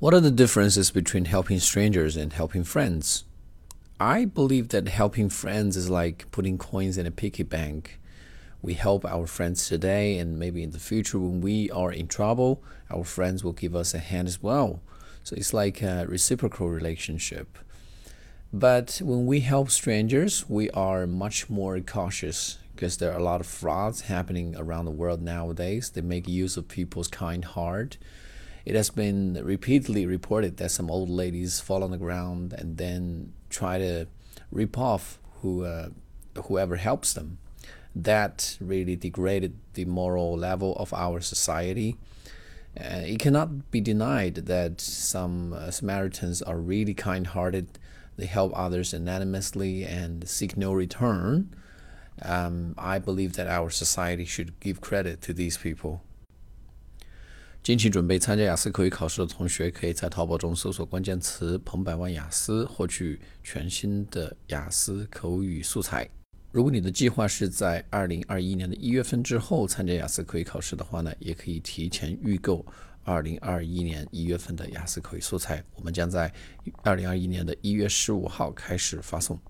What are the differences between helping strangers and helping friends? I believe that helping friends is like putting coins in a piggy bank. We help our friends today, and maybe in the future, when we are in trouble, our friends will give us a hand as well. So it's like a reciprocal relationship. But when we help strangers, we are much more cautious because there are a lot of frauds happening around the world nowadays. They make use of people's kind heart. It has been repeatedly reported that some old ladies fall on the ground and then try to rip off who, uh, whoever helps them. That really degraded the moral level of our society. Uh, it cannot be denied that some uh, Samaritans are really kind hearted. They help others anonymously and seek no return. Um, I believe that our society should give credit to these people. 近期准备参加雅思口语考试的同学，可以在淘宝中搜索关键词“彭百万雅思”，获取全新的雅思口语素材。如果你的计划是在二零二一年的一月份之后参加雅思口语考试的话呢，也可以提前预购二零二一年一月份的雅思口语素材。我们将在二零二一年的一月十五号开始发送。